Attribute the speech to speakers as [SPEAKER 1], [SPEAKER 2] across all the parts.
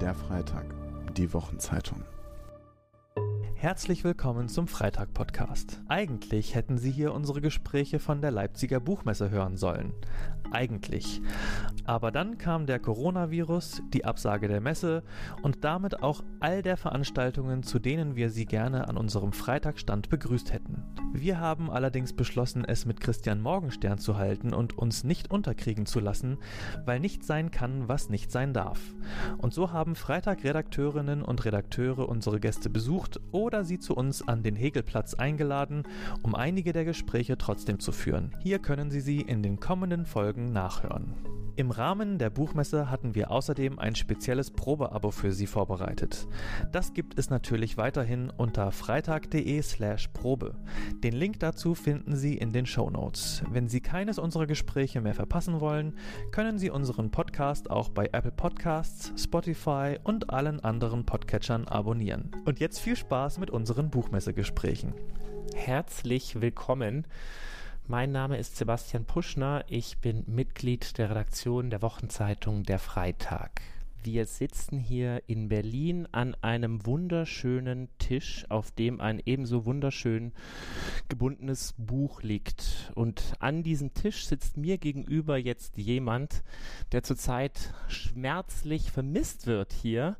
[SPEAKER 1] Der Freitag, die Wochenzeitung.
[SPEAKER 2] Herzlich willkommen zum Freitag-Podcast. Eigentlich hätten Sie hier unsere Gespräche von der Leipziger Buchmesse hören sollen. Eigentlich. Aber dann kam der Coronavirus, die Absage der Messe und damit auch all der Veranstaltungen, zu denen wir Sie gerne an unserem Freitagstand begrüßt hätten. Wir haben allerdings beschlossen, es mit Christian Morgenstern zu halten und uns nicht unterkriegen zu lassen, weil nicht sein kann, was nicht sein darf. Und so haben Freitag-Redakteurinnen und Redakteure unsere Gäste besucht oder oder sie zu uns an den Hegelplatz eingeladen, um einige der Gespräche trotzdem zu führen. Hier können Sie sie in den kommenden Folgen nachhören. Im Rahmen der Buchmesse hatten wir außerdem ein spezielles Probeabo für Sie vorbereitet. Das gibt es natürlich weiterhin unter freitag.de/slash Probe. Den Link dazu finden Sie in den Show Notes. Wenn Sie keines unserer Gespräche mehr verpassen wollen, können Sie unseren Podcast auch bei Apple Podcasts, Spotify und allen anderen Podcatchern abonnieren. Und jetzt viel Spaß mit unseren Buchmessegesprächen.
[SPEAKER 3] Herzlich willkommen. Mein Name ist Sebastian Puschner. Ich bin Mitglied der Redaktion der Wochenzeitung Der Freitag. Wir sitzen hier in Berlin an einem wunderschönen Tisch, auf dem ein ebenso wunderschön gebundenes Buch liegt. Und an diesem Tisch sitzt mir gegenüber jetzt jemand, der zurzeit schmerzlich vermisst wird hier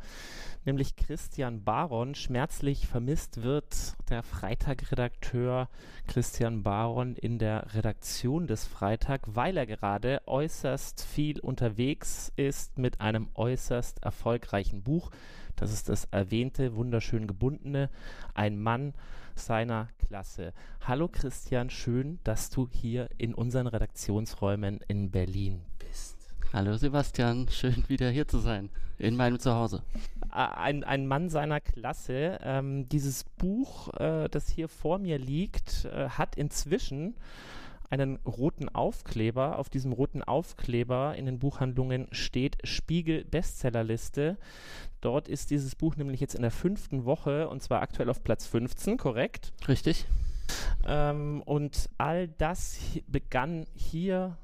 [SPEAKER 3] nämlich Christian Baron. Schmerzlich vermisst wird der Freitag-Redakteur Christian Baron in der Redaktion des Freitag, weil er gerade äußerst viel unterwegs ist mit einem äußerst erfolgreichen Buch. Das ist das erwähnte, wunderschön gebundene, ein Mann seiner Klasse. Hallo Christian, schön, dass du hier in unseren Redaktionsräumen in Berlin bist.
[SPEAKER 4] Hallo Sebastian, schön wieder hier zu sein, in meinem Zuhause.
[SPEAKER 3] Ein, ein Mann seiner Klasse. Ähm, dieses Buch, äh, das hier vor mir liegt, äh, hat inzwischen einen roten Aufkleber. Auf diesem roten Aufkleber in den Buchhandlungen steht Spiegel Bestsellerliste. Dort ist dieses Buch nämlich jetzt in der fünften Woche und zwar aktuell auf Platz 15, korrekt?
[SPEAKER 4] Richtig.
[SPEAKER 3] Ähm, und all das begann hier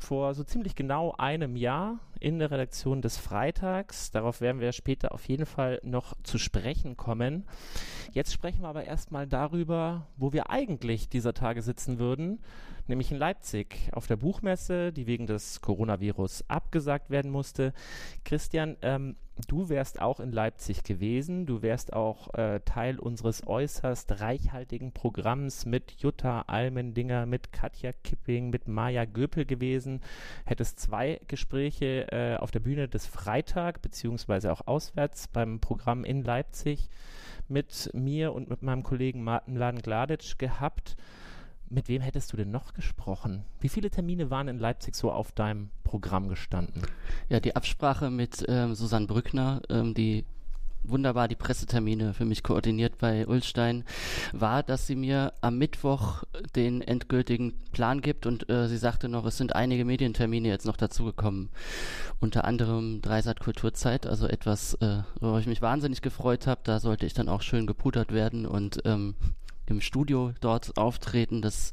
[SPEAKER 3] vor so ziemlich genau einem Jahr in der Redaktion des Freitags. Darauf werden wir später auf jeden Fall noch zu sprechen kommen. Jetzt sprechen wir aber erstmal darüber, wo wir eigentlich dieser Tage sitzen würden, nämlich in Leipzig auf der Buchmesse, die wegen des Coronavirus abgesagt werden musste. Christian, ähm, du wärst auch in Leipzig gewesen. Du wärst auch äh, Teil unseres äußerst reichhaltigen Programms mit Jutta Almendinger, mit Katja Kipping, mit Maja Göpel gewesen. Hättest zwei Gespräche äh, auf der Bühne des Freitag, beziehungsweise auch auswärts beim Programm in Leipzig mit mir und mit meinem Kollegen Martin Laden-Gladitsch gehabt. Mit wem hättest du denn noch gesprochen? Wie viele Termine waren in Leipzig so auf deinem Programm gestanden?
[SPEAKER 4] Ja, die Absprache mit ähm, Susanne Brückner, ähm, die wunderbar die Pressetermine für mich koordiniert bei Ulstein, war, dass sie mir am Mittwoch den endgültigen Plan gibt und äh, sie sagte noch, es sind einige Medientermine jetzt noch dazugekommen. Unter anderem Dreisat Kulturzeit, also etwas, äh, worauf ich mich wahnsinnig gefreut habe. Da sollte ich dann auch schön gepudert werden und ähm, im Studio dort auftreten. Das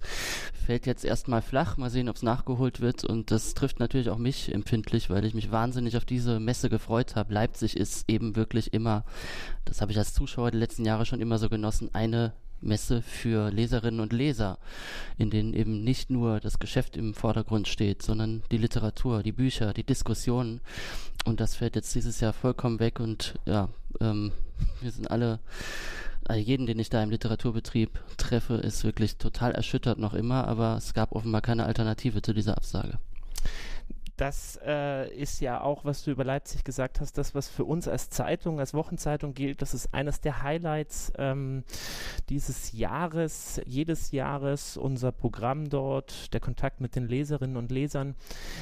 [SPEAKER 4] fällt jetzt erstmal flach. Mal sehen, ob es nachgeholt wird. Und das trifft natürlich auch mich empfindlich, weil ich mich wahnsinnig auf diese Messe gefreut habe. Leipzig ist eben wirklich immer, das habe ich als Zuschauer die letzten Jahre schon immer so genossen, eine Messe für Leserinnen und Leser, in denen eben nicht nur das Geschäft im Vordergrund steht, sondern die Literatur, die Bücher, die Diskussionen. Und das fällt jetzt dieses Jahr vollkommen weg und ja, ähm, wir sind alle, also jeden, den ich da im Literaturbetrieb treffe, ist wirklich total erschüttert noch immer, aber es gab offenbar keine Alternative zu dieser Absage
[SPEAKER 3] das äh, ist ja auch, was du über Leipzig gesagt hast, das, was für uns als Zeitung, als Wochenzeitung gilt. Das ist eines der Highlights ähm, dieses Jahres, jedes Jahres, unser Programm dort, der Kontakt mit den Leserinnen und Lesern.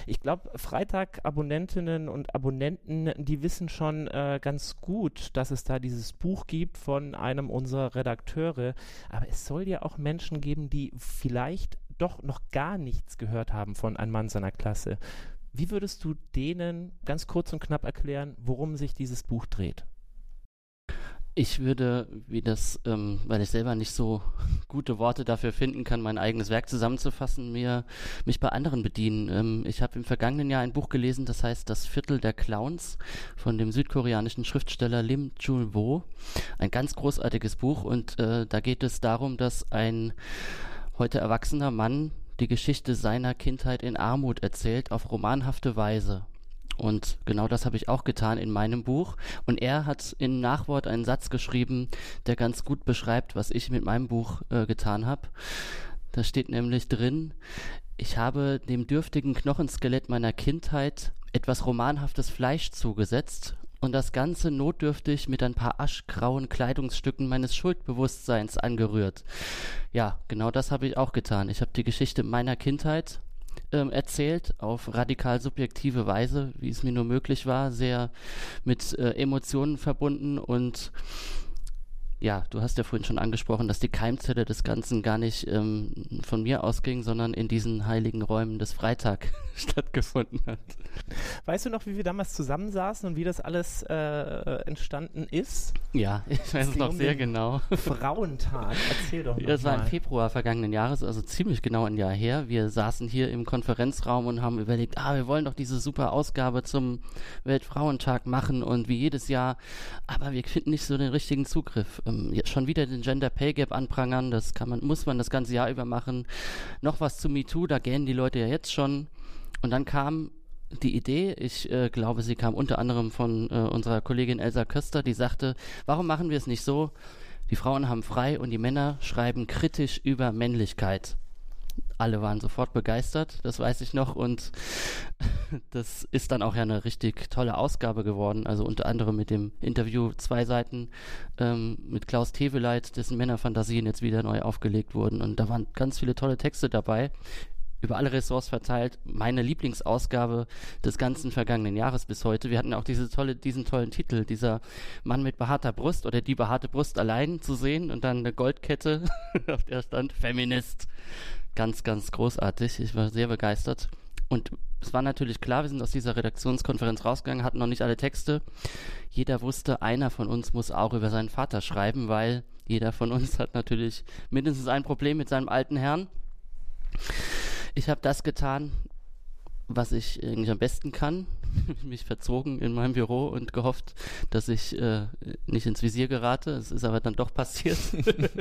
[SPEAKER 3] Ich glaube, Freitag-Abonnentinnen und Abonnenten, die wissen schon äh, ganz gut, dass es da dieses Buch gibt von einem unserer Redakteure. Aber es soll ja auch Menschen geben, die vielleicht doch noch gar nichts gehört haben von einem Mann seiner Klasse. Wie würdest du denen ganz kurz und knapp erklären, worum sich dieses Buch dreht?
[SPEAKER 4] Ich würde, wie das, ähm, weil ich selber nicht so gute Worte dafür finden kann, mein eigenes Werk zusammenzufassen, mir mich bei anderen bedienen. Ähm, ich habe im vergangenen Jahr ein Buch gelesen, das heißt Das Viertel der Clowns von dem südkoreanischen Schriftsteller Lim Chul-wo. Ein ganz großartiges Buch und äh, da geht es darum, dass ein heute erwachsener Mann die Geschichte seiner Kindheit in Armut erzählt auf romanhafte Weise. Und genau das habe ich auch getan in meinem Buch. Und er hat in Nachwort einen Satz geschrieben, der ganz gut beschreibt, was ich mit meinem Buch äh, getan habe. Da steht nämlich drin, ich habe dem dürftigen Knochenskelett meiner Kindheit etwas romanhaftes Fleisch zugesetzt und das Ganze notdürftig mit ein paar aschgrauen Kleidungsstücken meines Schuldbewusstseins angerührt. Ja, genau das habe ich auch getan. Ich habe die Geschichte meiner Kindheit ähm, erzählt, auf radikal subjektive Weise, wie es mir nur möglich war, sehr mit äh, Emotionen verbunden und ja, du hast ja vorhin schon angesprochen, dass die Keimzelle des Ganzen gar nicht ähm, von mir ausging, sondern in diesen heiligen Räumen des Freitag stattgefunden hat.
[SPEAKER 3] Weißt du noch, wie wir damals zusammensaßen und wie das alles äh, entstanden ist?
[SPEAKER 4] Ja, ich weiß es noch um sehr genau.
[SPEAKER 3] Frauentag, erzähl doch mal.
[SPEAKER 4] Das war im Februar vergangenen Jahres, also ziemlich genau ein Jahr her. Wir saßen hier im Konferenzraum und haben überlegt, ah, wir wollen doch diese super Ausgabe zum Weltfrauentag machen und wie jedes Jahr, aber wir finden nicht so den richtigen Zugriff ähm, schon wieder den Gender Pay Gap anprangern, das kann man, muss man das ganze Jahr über machen. Noch was zu MeToo, da gähnen die Leute ja jetzt schon. Und dann kam die Idee, ich äh, glaube, sie kam unter anderem von äh, unserer Kollegin Elsa Köster, die sagte, warum machen wir es nicht so? Die Frauen haben frei und die Männer schreiben kritisch über Männlichkeit alle waren sofort begeistert, das weiß ich noch. Und das ist dann auch ja eine richtig tolle Ausgabe geworden. Also unter anderem mit dem Interview zwei Seiten ähm, mit Klaus Teveleit, dessen Männerfantasien jetzt wieder neu aufgelegt wurden. Und da waren ganz viele tolle Texte dabei über alle Ressorts verteilt. Meine Lieblingsausgabe des ganzen vergangenen Jahres bis heute. Wir hatten auch diese tolle, diesen tollen Titel, dieser Mann mit behaarter Brust oder die behaarte Brust allein zu sehen und dann eine Goldkette, auf der stand Feminist ganz, ganz großartig. Ich war sehr begeistert. Und es war natürlich klar, wir sind aus dieser Redaktionskonferenz rausgegangen, hatten noch nicht alle Texte. Jeder wusste, einer von uns muss auch über seinen Vater schreiben, weil jeder von uns hat natürlich mindestens ein Problem mit seinem alten Herrn. Ich habe das getan, was ich eigentlich am besten kann, mich verzogen in meinem Büro und gehofft, dass ich äh, nicht ins Visier gerate. Es ist aber dann doch passiert.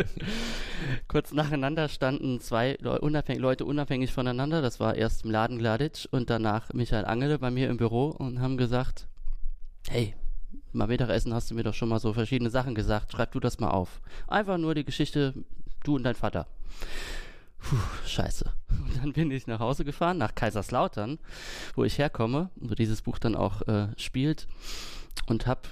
[SPEAKER 4] Kurz nacheinander standen zwei Le unabhängig, Leute unabhängig voneinander. Das war erst Mladen Gladic und danach Michael Angele bei mir im Büro und haben gesagt, hey, mal Mittagessen hast du mir doch schon mal so verschiedene Sachen gesagt. Schreib du das mal auf. Einfach nur die Geschichte, du und dein Vater. Puh, scheiße. Und dann bin ich nach Hause gefahren, nach Kaiserslautern, wo ich herkomme, wo dieses Buch dann auch äh, spielt und habe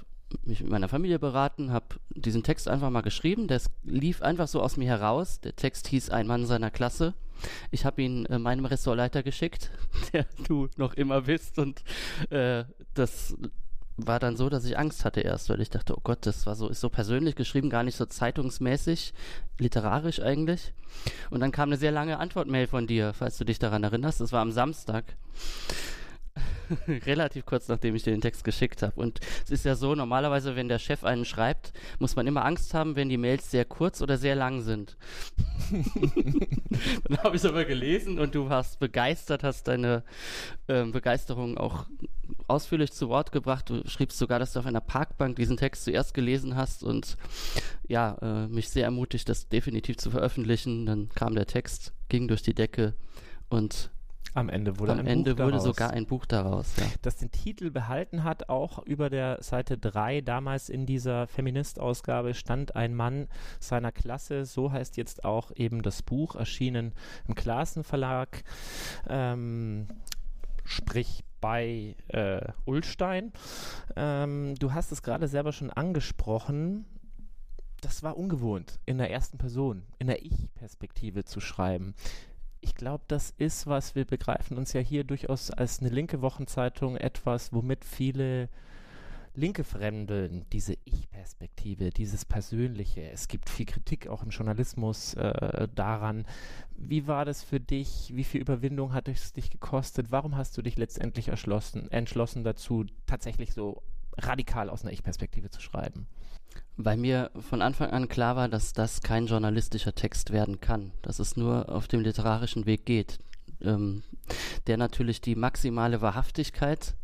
[SPEAKER 4] mich mit meiner Familie beraten, habe diesen Text einfach mal geschrieben. Der lief einfach so aus mir heraus. Der Text hieß Ein Mann seiner Klasse. Ich habe ihn äh, meinem Ressortleiter geschickt, der du noch immer bist. Und äh, das war dann so, dass ich Angst hatte erst, weil ich dachte, oh Gott, das war so, ist so persönlich geschrieben, gar nicht so zeitungsmäßig, literarisch eigentlich. Und dann kam eine sehr lange Antwortmail von dir, falls du dich daran erinnerst. Das war am Samstag. relativ kurz nachdem ich dir den Text geschickt habe. Und es ist ja so, normalerweise, wenn der Chef einen schreibt, muss man immer Angst haben, wenn die Mails sehr kurz oder sehr lang sind. Dann habe ich es aber gelesen und du warst begeistert, hast deine ähm, Begeisterung auch ausführlich zu Wort gebracht. Du schriebst sogar, dass du auf einer Parkbank diesen Text zuerst gelesen hast und ja, äh, mich sehr ermutigt, das definitiv zu veröffentlichen. Dann kam der Text, ging durch die Decke und
[SPEAKER 3] am Ende wurde,
[SPEAKER 4] Am
[SPEAKER 3] ein
[SPEAKER 4] Ende
[SPEAKER 3] Buch
[SPEAKER 4] wurde
[SPEAKER 3] daraus,
[SPEAKER 4] sogar ein Buch daraus. Ja.
[SPEAKER 3] das den Titel behalten hat, auch über der Seite 3. Damals in dieser Feminist-Ausgabe stand ein Mann seiner Klasse. So heißt jetzt auch eben das Buch, erschienen im Klassenverlag. Ähm, sprich bei äh, Ullstein. Ähm, du hast es gerade selber schon angesprochen. Das war ungewohnt, in der ersten Person, in der Ich-Perspektive zu schreiben ich glaube, das ist was, wir begreifen uns ja hier durchaus als eine linke Wochenzeitung etwas, womit viele Linke fremdeln, diese Ich-Perspektive, dieses Persönliche. Es gibt viel Kritik auch im Journalismus äh, daran. Wie war das für dich? Wie viel Überwindung hat es dich gekostet? Warum hast du dich letztendlich erschlossen, entschlossen dazu, tatsächlich so radikal aus einer Ich-Perspektive zu schreiben?
[SPEAKER 4] Weil mir von Anfang an klar war, dass das kein journalistischer Text werden kann, dass es nur auf dem literarischen Weg geht, ähm, der natürlich die maximale Wahrhaftigkeit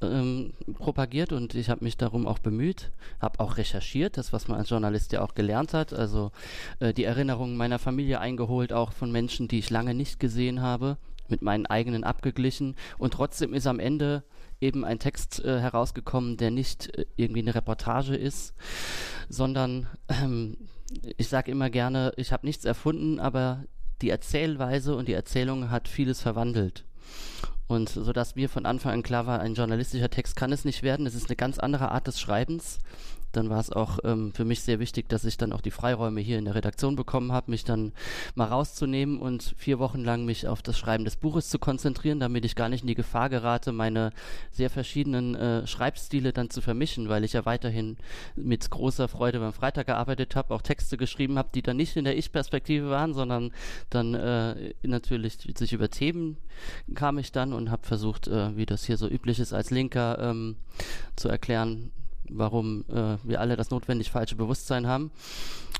[SPEAKER 4] ähm, propagiert und ich habe mich darum auch bemüht, habe auch recherchiert, das was man als Journalist ja auch gelernt hat, also äh, die Erinnerungen meiner Familie eingeholt, auch von Menschen, die ich lange nicht gesehen habe, mit meinen eigenen abgeglichen und trotzdem ist am Ende eben ein Text äh, herausgekommen, der nicht äh, irgendwie eine Reportage ist, sondern ähm, ich sage immer gerne, ich habe nichts erfunden, aber die Erzählweise und die Erzählung hat vieles verwandelt. Und so dass mir von Anfang an klar war, ein journalistischer Text kann es nicht werden. Es ist eine ganz andere Art des Schreibens dann war es auch ähm, für mich sehr wichtig, dass ich dann auch die Freiräume hier in der Redaktion bekommen habe, mich dann mal rauszunehmen und vier Wochen lang mich auf das Schreiben des Buches zu konzentrieren, damit ich gar nicht in die Gefahr gerate, meine sehr verschiedenen äh, Schreibstile dann zu vermischen, weil ich ja weiterhin mit großer Freude beim Freitag gearbeitet habe, auch Texte geschrieben habe, die dann nicht in der Ich-Perspektive waren, sondern dann äh, natürlich sich über Themen kam ich dann und habe versucht, äh, wie das hier so üblich ist als Linker, ähm, zu erklären, warum äh, wir alle das notwendig falsche Bewusstsein haben.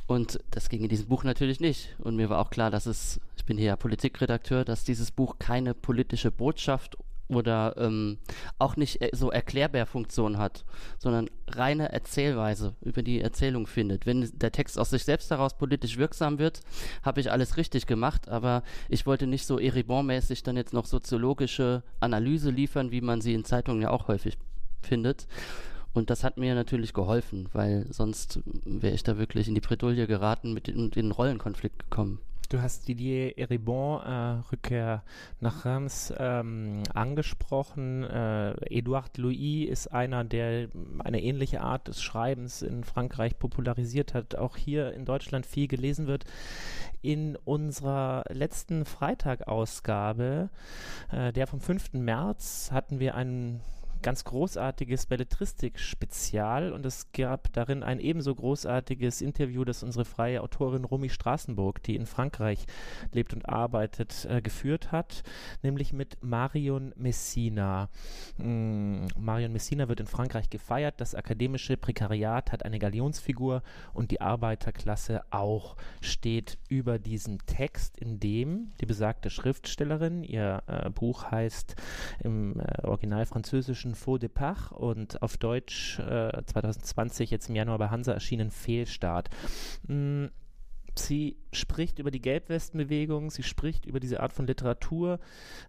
[SPEAKER 4] Und das ging in diesem Buch natürlich nicht. Und mir war auch klar, dass es, ich bin hier ja Politikredakteur, dass dieses Buch keine politische Botschaft oder ähm, auch nicht äh, so Erklärbär-Funktion hat, sondern reine Erzählweise über die Erzählung findet. Wenn der Text aus sich selbst daraus politisch wirksam wird, habe ich alles richtig gemacht, aber ich wollte nicht so Eribon-mäßig dann jetzt noch soziologische Analyse liefern, wie man sie in Zeitungen ja auch häufig findet. Und das hat mir natürlich geholfen, weil sonst wäre ich da wirklich in die Bredouille geraten mit in den Rollenkonflikt gekommen.
[SPEAKER 3] Du hast Didier Eribon, äh, Rückkehr nach Reims, ähm, angesprochen. Äh, Edouard Louis ist einer, der eine ähnliche Art des Schreibens in Frankreich popularisiert hat, auch hier in Deutschland viel gelesen wird. In unserer letzten Freitag-Ausgabe, äh, der vom 5. März, hatten wir einen ganz großartiges Belletristik-Spezial und es gab darin ein ebenso großartiges Interview, das unsere freie Autorin Romy Straßenburg, die in Frankreich lebt und arbeitet, äh, geführt hat, nämlich mit Marion Messina. Mm, Marion Messina wird in Frankreich gefeiert, das akademische Prekariat hat eine Galionsfigur und die Arbeiterklasse auch steht über diesem Text, in dem die besagte Schriftstellerin, ihr äh, Buch heißt im äh, Original französischen englischen Faux Départ und auf Deutsch äh, 2020 jetzt im Januar bei Hansa erschienen Fehlstart. Mm, sie spricht über die Gelbwestenbewegung, sie spricht über diese Art von Literatur,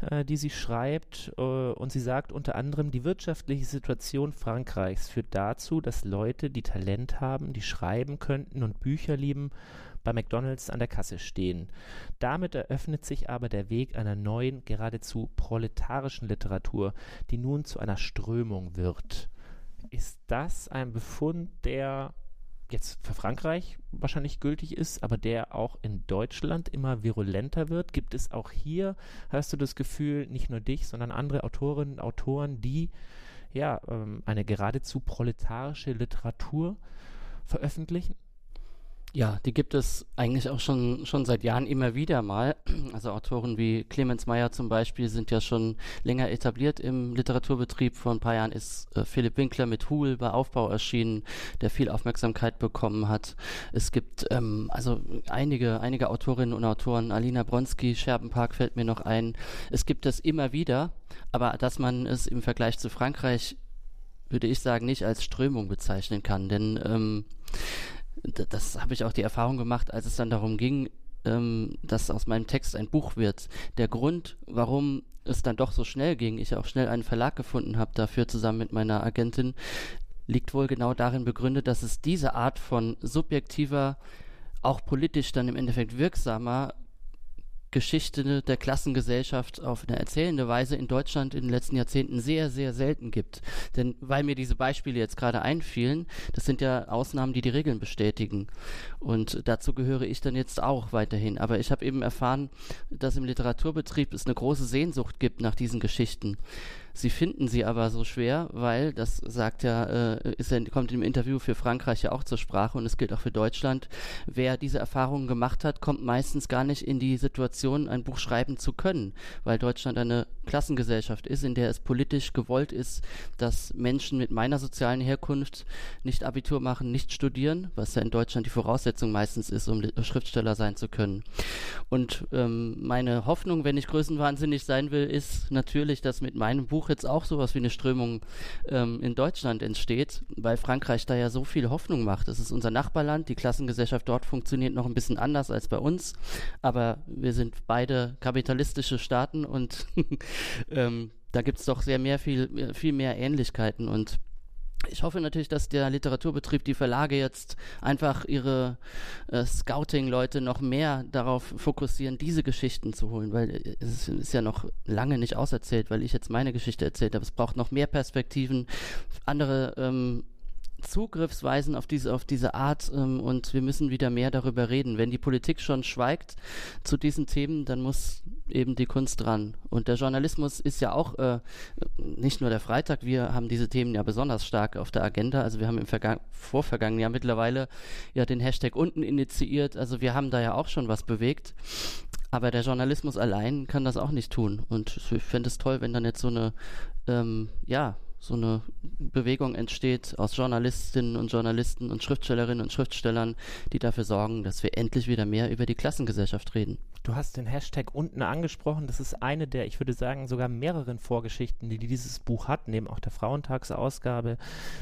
[SPEAKER 3] äh, die sie schreibt äh, und sie sagt unter anderem, die wirtschaftliche Situation Frankreichs führt dazu, dass Leute, die Talent haben, die schreiben könnten und Bücher lieben, bei McDonald's an der Kasse stehen. Damit eröffnet sich aber der Weg einer neuen, geradezu proletarischen Literatur, die nun zu einer Strömung wird. Ist das ein Befund, der jetzt für Frankreich wahrscheinlich gültig ist, aber der auch in Deutschland immer virulenter wird? Gibt es auch hier, hast du das Gefühl, nicht nur dich, sondern andere Autorinnen und Autoren, die ja ähm, eine geradezu proletarische Literatur veröffentlichen?
[SPEAKER 4] Ja, die gibt es eigentlich auch schon, schon seit Jahren immer wieder mal. Also Autoren wie Clemens Meyer zum Beispiel sind ja schon länger etabliert im Literaturbetrieb. Vor ein paar Jahren ist äh, Philipp Winkler mit Hul bei Aufbau erschienen, der viel Aufmerksamkeit bekommen hat. Es gibt ähm, also einige, einige Autorinnen und Autoren, Alina Bronski, Scherbenpark fällt mir noch ein. Es gibt es immer wieder, aber dass man es im Vergleich zu Frankreich, würde ich sagen, nicht als Strömung bezeichnen kann, denn ähm, das habe ich auch die Erfahrung gemacht, als es dann darum ging, ähm, dass aus meinem Text ein Buch wird. Der Grund, warum es dann doch so schnell ging, ich auch schnell einen Verlag gefunden habe dafür zusammen mit meiner Agentin, liegt wohl genau darin begründet, dass es diese Art von subjektiver, auch politisch dann im Endeffekt wirksamer Geschichte der Klassengesellschaft auf eine erzählende Weise in Deutschland in den letzten Jahrzehnten sehr, sehr selten gibt. Denn weil mir diese Beispiele jetzt gerade einfielen, das sind ja Ausnahmen, die die Regeln bestätigen. Und dazu gehöre ich dann jetzt auch weiterhin. Aber ich habe eben erfahren, dass im Literaturbetrieb es eine große Sehnsucht gibt nach diesen Geschichten. Sie finden sie aber so schwer, weil, das sagt ja, äh, ist kommt im Interview für Frankreich ja auch zur Sprache und es gilt auch für Deutschland. Wer diese Erfahrungen gemacht hat, kommt meistens gar nicht in die Situation, ein Buch schreiben zu können, weil Deutschland eine Klassengesellschaft ist, in der es politisch gewollt ist, dass Menschen mit meiner sozialen Herkunft nicht Abitur machen, nicht studieren, was ja in Deutschland die Voraussetzung meistens ist, um Schriftsteller sein zu können. Und ähm, meine Hoffnung, wenn ich größenwahnsinnig sein will, ist natürlich, dass mit meinem Buch jetzt auch sowas wie eine Strömung ähm, in Deutschland entsteht, weil Frankreich da ja so viel Hoffnung macht. Es ist unser Nachbarland, die Klassengesellschaft dort funktioniert noch ein bisschen anders als bei uns, aber wir sind beide kapitalistische Staaten und ähm, da gibt es doch sehr mehr viel, viel mehr Ähnlichkeiten und ich hoffe natürlich, dass der Literaturbetrieb, die Verlage jetzt einfach ihre äh, Scouting-Leute noch mehr darauf fokussieren, diese Geschichten zu holen, weil äh, es ist ja noch lange nicht auserzählt, weil ich jetzt meine Geschichte erzählt habe. Es braucht noch mehr Perspektiven, andere ähm, Zugriffsweisen auf diese, auf diese Art ähm, und wir müssen wieder mehr darüber reden. Wenn die Politik schon schweigt zu diesen Themen, dann muss eben die Kunst dran. Und der Journalismus ist ja auch äh, nicht nur der Freitag, wir haben diese Themen ja besonders stark auf der Agenda. Also wir haben im Verga vorvergangenen Jahr mittlerweile ja den Hashtag unten initiiert. Also wir haben da ja auch schon was bewegt. Aber der Journalismus allein kann das auch nicht tun. Und ich fände es toll, wenn dann jetzt so eine, ähm, ja, so eine Bewegung entsteht aus Journalistinnen und Journalisten und Schriftstellerinnen und Schriftstellern, die dafür sorgen, dass wir endlich wieder mehr über die Klassengesellschaft reden.
[SPEAKER 3] Du hast den Hashtag unten angesprochen. Das ist eine der, ich würde sagen, sogar mehreren Vorgeschichten, die dieses Buch hat, neben auch der Frauentagsausgabe.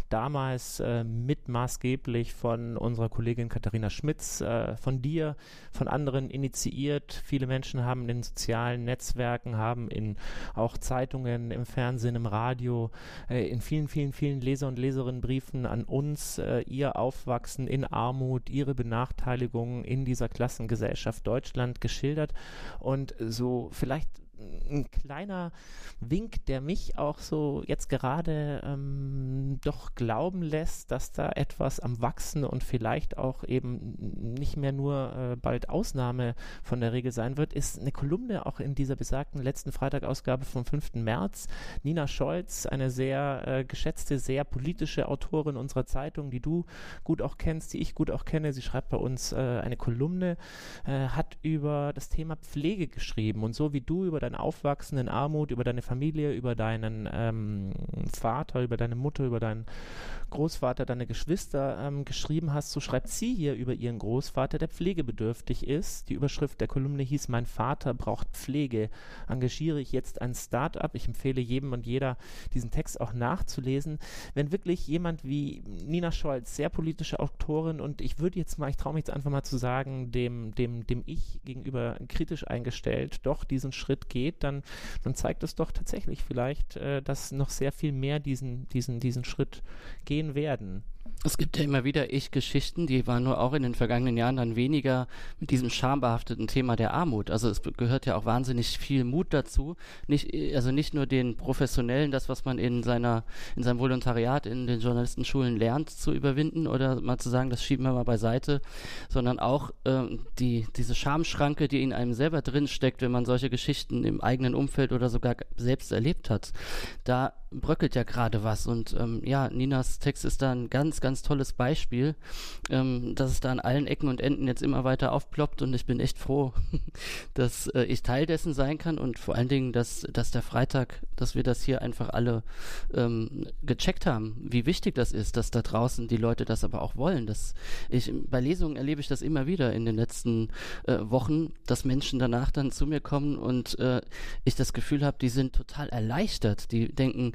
[SPEAKER 3] Damals äh, mit maßgeblich von unserer Kollegin Katharina Schmitz, äh, von dir, von anderen initiiert. Viele Menschen haben in sozialen Netzwerken, haben in auch Zeitungen, im Fernsehen, im Radio, äh, in vielen, vielen, vielen Leser- und Leserinnenbriefen an uns äh, ihr Aufwachsen in Armut, ihre Benachteiligung in dieser Klassengesellschaft Deutschland geschildert geschildert. Und so vielleicht ein kleiner Wink, der mich auch so jetzt gerade ähm, doch glauben lässt, dass da etwas am Wachsen und vielleicht auch eben nicht mehr nur äh, bald Ausnahme von der Regel sein wird, ist eine Kolumne auch in dieser besagten letzten Freitagausgabe vom 5. März. Nina Scholz, eine sehr äh, geschätzte, sehr politische Autorin unserer Zeitung, die du gut auch kennst, die ich gut auch kenne. Sie schreibt bei uns äh, eine Kolumne, äh, hat über das Thema Pflege geschrieben und so wie du über dein Aufwachsen in Armut, über deine Familie, über deinen ähm, Vater, über deine Mutter, über deinen Großvater, deine Geschwister ähm, geschrieben hast, so schreibt sie hier über ihren Großvater, der pflegebedürftig ist. Die Überschrift der Kolumne hieß Mein Vater braucht Pflege. Engagiere ich jetzt ein Start-up? Ich empfehle jedem und jeder, diesen Text auch nachzulesen. Wenn wirklich jemand wie Nina Scholz, sehr politische Autorin und ich würde jetzt mal, ich traue mich jetzt einfach mal zu sagen, dem, dem, dem ich gegenüber kritisch eingestellt, doch diesen Schritt geht, dann, dann zeigt es doch tatsächlich vielleicht, äh, dass noch sehr viel mehr diesen, diesen, diesen Schritt gehen werden.
[SPEAKER 4] Es gibt ja immer wieder Ich-Geschichten, die waren nur auch in den vergangenen Jahren dann weniger mit diesem schambehafteten Thema der Armut. Also es gehört ja auch wahnsinnig viel Mut dazu. Nicht, also nicht nur den Professionellen, das, was man in seiner, in seinem Volontariat in den Journalistenschulen lernt, zu überwinden oder mal zu sagen, das schieben wir mal beiseite, sondern auch äh, die, diese Schamschranke, die in einem selber drinsteckt, wenn man solche Geschichten im eigenen Umfeld oder sogar selbst erlebt hat. Da bröckelt ja gerade was und ähm, ja, Ninas Text ist da ein ganz, ganz tolles Beispiel, ähm, dass es da an allen Ecken und Enden jetzt immer weiter aufploppt und ich bin echt froh, dass äh, ich Teil dessen sein kann und vor allen Dingen, dass, dass der Freitag, dass wir das hier einfach alle ähm, gecheckt haben, wie wichtig das ist, dass da draußen die Leute das aber auch wollen. Dass ich, bei Lesungen erlebe ich das immer wieder in den letzten äh, Wochen, dass Menschen danach dann zu mir kommen und äh, ich das Gefühl habe, die sind total erleichtert. Die denken,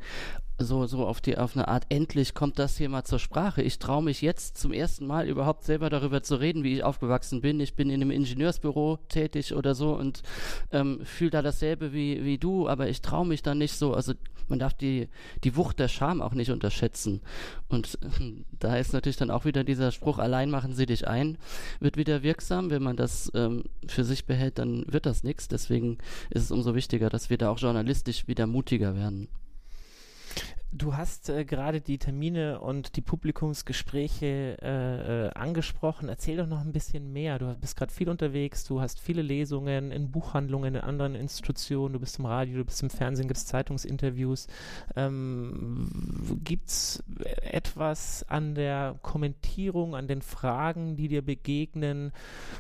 [SPEAKER 4] so, so auf die, auf eine Art, endlich kommt das hier mal zur Sprache. Ich traue mich jetzt zum ersten Mal überhaupt selber darüber zu reden, wie ich aufgewachsen bin. Ich bin in einem Ingenieursbüro tätig oder so und ähm, fühle da dasselbe wie, wie du, aber ich traue mich da nicht so. Also man darf die, die Wucht der Scham auch nicht unterschätzen. Und äh, da ist natürlich dann auch wieder dieser Spruch, allein machen sie dich ein, wird wieder wirksam. Wenn man das ähm, für sich behält, dann wird das nichts. Deswegen ist es umso wichtiger, dass wir da auch journalistisch wieder mutiger werden.
[SPEAKER 3] Du hast äh, gerade die Termine und die Publikumsgespräche äh, äh, angesprochen. Erzähl doch noch ein bisschen mehr. Du bist gerade viel unterwegs, du hast viele Lesungen in Buchhandlungen, in anderen Institutionen, du bist im Radio, du bist im Fernsehen, gibt es Zeitungsinterviews. Ähm, es etwas an der Kommentierung, an den Fragen, die dir begegnen,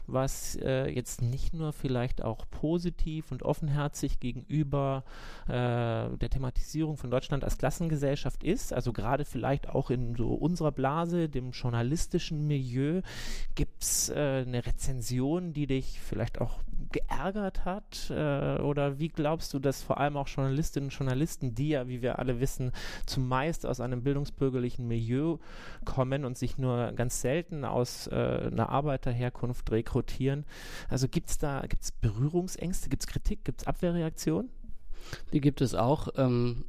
[SPEAKER 3] was äh, jetzt nicht nur vielleicht auch positiv und offenherzig gegenüber äh, der Thematisierung von Deutschland als Klassengesellschaft Gesellschaft ist, also gerade vielleicht auch in so unserer Blase, dem journalistischen Milieu, gibt es äh, eine Rezension, die dich vielleicht auch geärgert hat? Äh, oder wie glaubst du, dass vor allem auch Journalistinnen und Journalisten, die ja, wie wir alle wissen, zumeist aus einem bildungsbürgerlichen Milieu kommen und sich nur ganz selten aus äh, einer Arbeiterherkunft rekrutieren, also gibt es da gibt's Berührungsängste, gibt es Kritik, gibt es Abwehrreaktionen?
[SPEAKER 4] Die gibt es auch. Ähm,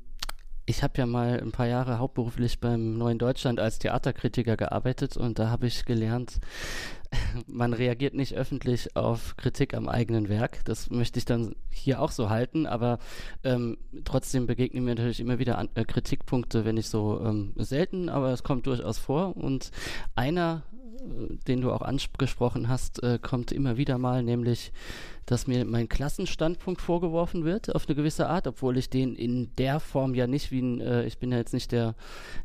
[SPEAKER 4] ich habe ja mal ein paar Jahre hauptberuflich beim Neuen Deutschland als Theaterkritiker gearbeitet und da habe ich gelernt, man reagiert nicht öffentlich auf Kritik am eigenen Werk. Das möchte ich dann hier auch so halten, aber ähm, trotzdem begegnen mir natürlich immer wieder an, äh, Kritikpunkte, wenn ich so ähm, selten, aber es kommt durchaus vor. Und einer, den du auch angesprochen hast, äh, kommt immer wieder mal, nämlich dass mir mein Klassenstandpunkt vorgeworfen wird auf eine gewisse Art, obwohl ich den in der Form ja nicht wie ein, äh, ich bin ja jetzt nicht der,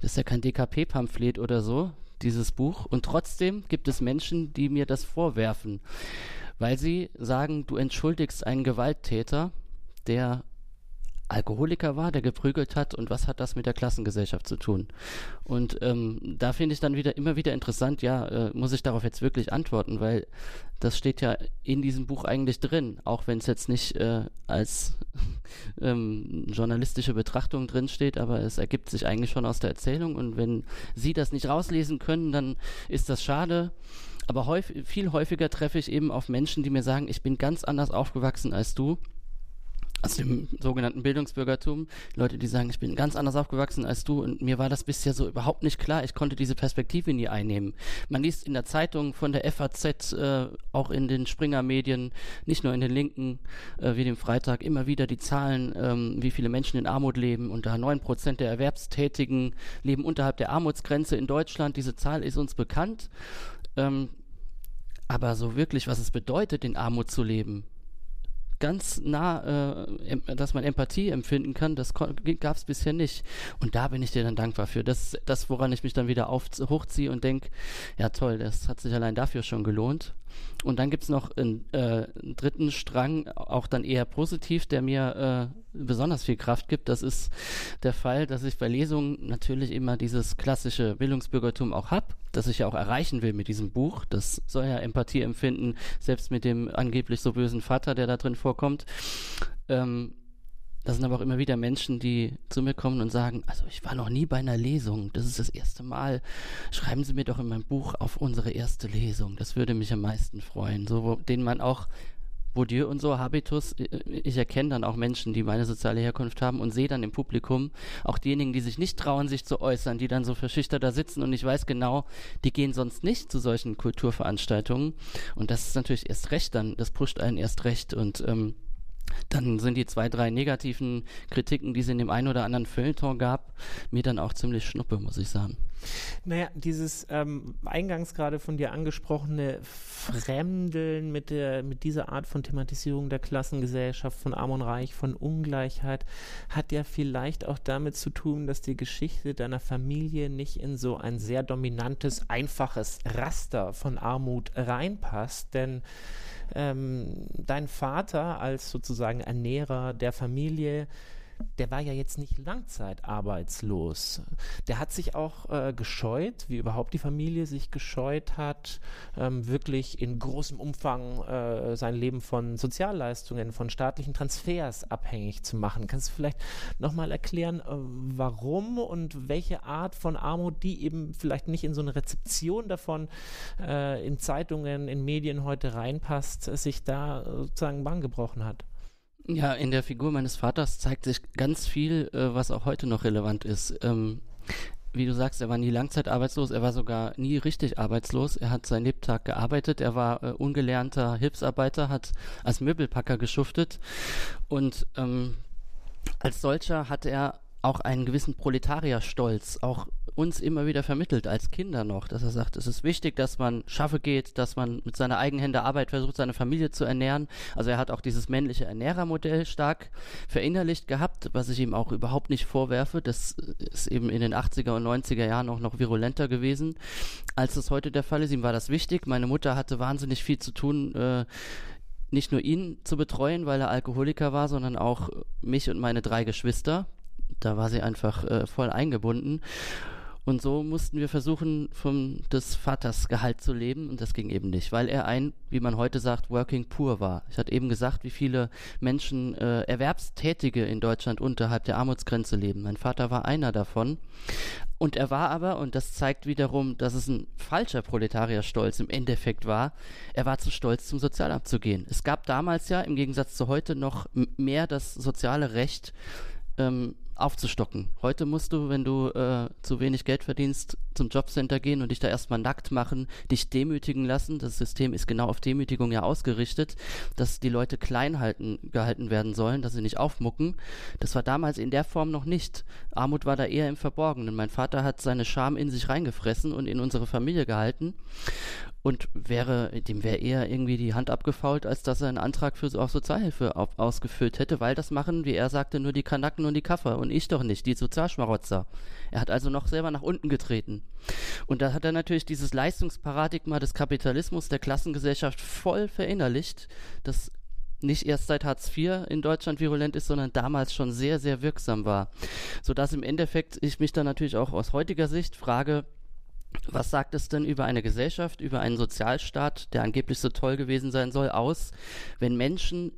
[SPEAKER 4] das ist ja kein DKP-Pamphlet oder so, dieses Buch. Und trotzdem gibt es Menschen, die mir das vorwerfen, weil sie sagen, du entschuldigst einen Gewalttäter, der Alkoholiker war, der geprügelt hat und was hat das mit der Klassengesellschaft zu tun? Und ähm, da finde ich dann wieder immer wieder interessant, ja, äh, muss ich darauf jetzt wirklich antworten, weil das steht ja in diesem Buch eigentlich drin, auch wenn es jetzt nicht äh, als ähm, journalistische Betrachtung drin steht, aber es ergibt sich eigentlich schon aus der Erzählung und wenn Sie das nicht rauslesen können, dann ist das schade. Aber häufig, viel häufiger treffe ich eben auf Menschen, die mir sagen, ich bin ganz anders aufgewachsen als du aus dem sogenannten Bildungsbürgertum, Leute, die sagen, ich bin ganz anders aufgewachsen als du und mir war das bisher so überhaupt nicht klar. Ich konnte diese Perspektive nie einnehmen. Man liest in der Zeitung von der FAZ, äh, auch in den Springer-Medien, nicht nur in den Linken, äh, wie dem Freitag, immer wieder die Zahlen, ähm, wie viele Menschen in Armut leben und da neun Prozent der Erwerbstätigen leben unterhalb der Armutsgrenze in Deutschland. Diese Zahl ist uns bekannt. Ähm, aber so wirklich, was es bedeutet, in Armut zu leben, ganz nah, äh, dass man Empathie empfinden kann, das gab es bisher nicht. Und da bin ich dir dann dankbar für. Das das, woran ich mich dann wieder auf, hochziehe und denke, ja toll, das hat sich allein dafür schon gelohnt. Und dann gibt es noch einen, äh, einen, dritten Strang, auch dann eher positiv, der mir äh, besonders viel Kraft gibt. Das ist der Fall, dass ich bei Lesungen natürlich immer dieses klassische Bildungsbürgertum auch habe, das ich ja auch erreichen will mit diesem Buch. Das soll ja Empathie empfinden, selbst mit dem angeblich so bösen Vater, der da drin vorkommt. Ähm, das sind aber auch immer wieder Menschen, die zu mir kommen und sagen, also ich war noch nie bei einer Lesung, das ist das erste Mal. Schreiben Sie mir doch in meinem Buch auf unsere erste Lesung. Das würde mich am meisten freuen. So, denen man auch Bourdieu und so, Habitus, ich erkenne dann auch Menschen, die meine soziale Herkunft haben und sehe dann im Publikum auch diejenigen, die sich nicht trauen, sich zu äußern, die dann so verschüchtert da sitzen und ich weiß genau, die gehen sonst nicht zu solchen Kulturveranstaltungen. Und das ist natürlich erst recht dann, das pusht einen erst recht und ähm, dann sind die zwei, drei negativen Kritiken, die es in dem einen oder anderen Feuilleton gab, mir dann auch ziemlich schnuppe, muss ich sagen.
[SPEAKER 3] Naja, dieses ähm, eingangs gerade von dir angesprochene Fremdeln mit, der, mit dieser Art von Thematisierung der Klassengesellschaft, von Arm und Reich, von Ungleichheit, hat ja vielleicht auch damit zu tun, dass die Geschichte deiner Familie nicht in so ein sehr dominantes, einfaches Raster von Armut reinpasst. Denn ähm, dein Vater als sozusagen Ernährer der Familie der war ja jetzt nicht langzeitarbeitslos. Der hat sich auch äh, gescheut, wie überhaupt die Familie sich gescheut hat, ähm, wirklich in großem Umfang äh, sein Leben von Sozialleistungen, von staatlichen Transfers abhängig zu machen. Kannst du vielleicht nochmal erklären, äh, warum und welche Art von Armut, die eben vielleicht nicht in so eine Rezeption davon äh, in Zeitungen, in Medien heute reinpasst, sich da sozusagen Bahn gebrochen hat?
[SPEAKER 4] Ja, in der Figur meines Vaters zeigt sich ganz viel, äh, was auch heute noch relevant ist. Ähm, wie du sagst, er war nie langzeitarbeitslos, er war sogar nie richtig arbeitslos. Er hat seinen Lebtag gearbeitet, er war äh, ungelernter Hilfsarbeiter, hat als Möbelpacker geschuftet und ähm, als solcher hat er auch einen gewissen Proletarierstolz, auch uns immer wieder vermittelt, als Kinder noch, dass er sagt, es ist wichtig, dass man schaffe geht, dass man mit seiner eigenen Hände Arbeit versucht, seine Familie zu ernähren. Also er hat auch dieses männliche Ernährermodell stark verinnerlicht gehabt, was ich ihm auch überhaupt nicht vorwerfe. Das ist eben in den 80er und 90er Jahren auch noch virulenter gewesen, als es heute der Fall ist. Ihm war das wichtig. Meine Mutter hatte wahnsinnig viel zu tun, äh, nicht nur ihn zu betreuen, weil er Alkoholiker war, sondern auch mich und meine drei Geschwister. Da war sie einfach äh, voll eingebunden. Und so mussten wir versuchen, vom des Vaters Gehalt zu leben und das ging eben nicht, weil er ein, wie man heute sagt, Working Poor war. Ich hatte eben gesagt, wie viele Menschen äh, Erwerbstätige in Deutschland unterhalb der Armutsgrenze leben. Mein Vater war einer davon. Und er war aber, und das zeigt wiederum, dass es ein falscher Proletarierstolz im Endeffekt war, er war zu stolz, zum Sozialamt zu gehen. Es gab damals ja im Gegensatz zu heute noch mehr das soziale Recht, ähm, aufzustocken. Heute musst du, wenn du äh, zu wenig Geld verdienst, zum Jobcenter gehen und dich da erstmal nackt machen, dich demütigen lassen. Das System ist genau auf Demütigung ja ausgerichtet, dass die Leute klein halten, gehalten werden sollen, dass sie nicht aufmucken. Das war damals in der Form noch nicht. Armut war da eher im Verborgenen. Mein Vater hat seine Scham in sich reingefressen und in unsere Familie gehalten und wäre, dem wäre eher irgendwie die Hand abgefault, als dass er einen Antrag für auf Sozialhilfe auf, ausgefüllt hätte, weil das machen, wie er sagte, nur die Kanacken und die Kaffer und ich doch nicht, die Sozialschmarotzer. Er hat also noch selber nach unten getreten. Und da hat er natürlich dieses Leistungsparadigma des Kapitalismus, der Klassengesellschaft voll verinnerlicht, das nicht erst seit Hartz IV in Deutschland virulent ist, sondern damals schon sehr, sehr wirksam war. Sodass im Endeffekt ich mich dann natürlich auch aus heutiger Sicht frage, was sagt es denn über eine Gesellschaft, über einen Sozialstaat, der angeblich so toll gewesen sein soll, aus, wenn Menschen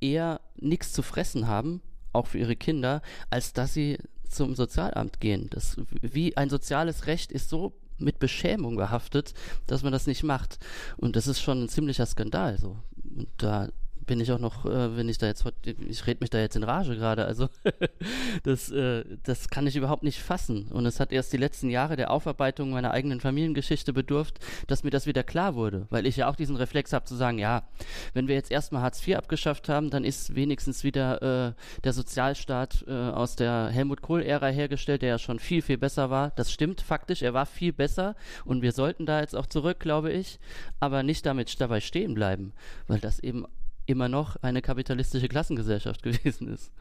[SPEAKER 4] eher nichts zu fressen haben, auch für ihre Kinder, als dass sie zum Sozialamt gehen? Das, wie ein soziales Recht ist so mit Beschämung behaftet, dass man das nicht macht. Und das ist schon ein ziemlicher Skandal. So. Und da bin ich auch noch, äh, wenn ich da jetzt, ich rede mich da jetzt in Rage gerade, also das, äh, das kann ich überhaupt nicht fassen. Und es hat erst die letzten Jahre der Aufarbeitung meiner eigenen Familiengeschichte bedurft, dass mir das wieder klar wurde, weil ich ja auch diesen Reflex habe zu sagen, ja, wenn wir jetzt erstmal Hartz IV abgeschafft haben, dann ist wenigstens wieder äh, der Sozialstaat äh, aus der Helmut Kohl-Ära hergestellt, der ja schon viel, viel besser war. Das stimmt faktisch, er war viel besser und wir sollten da jetzt auch zurück, glaube ich, aber nicht damit dabei stehen bleiben, weil das eben immer noch eine kapitalistische Klassengesellschaft gewesen ist.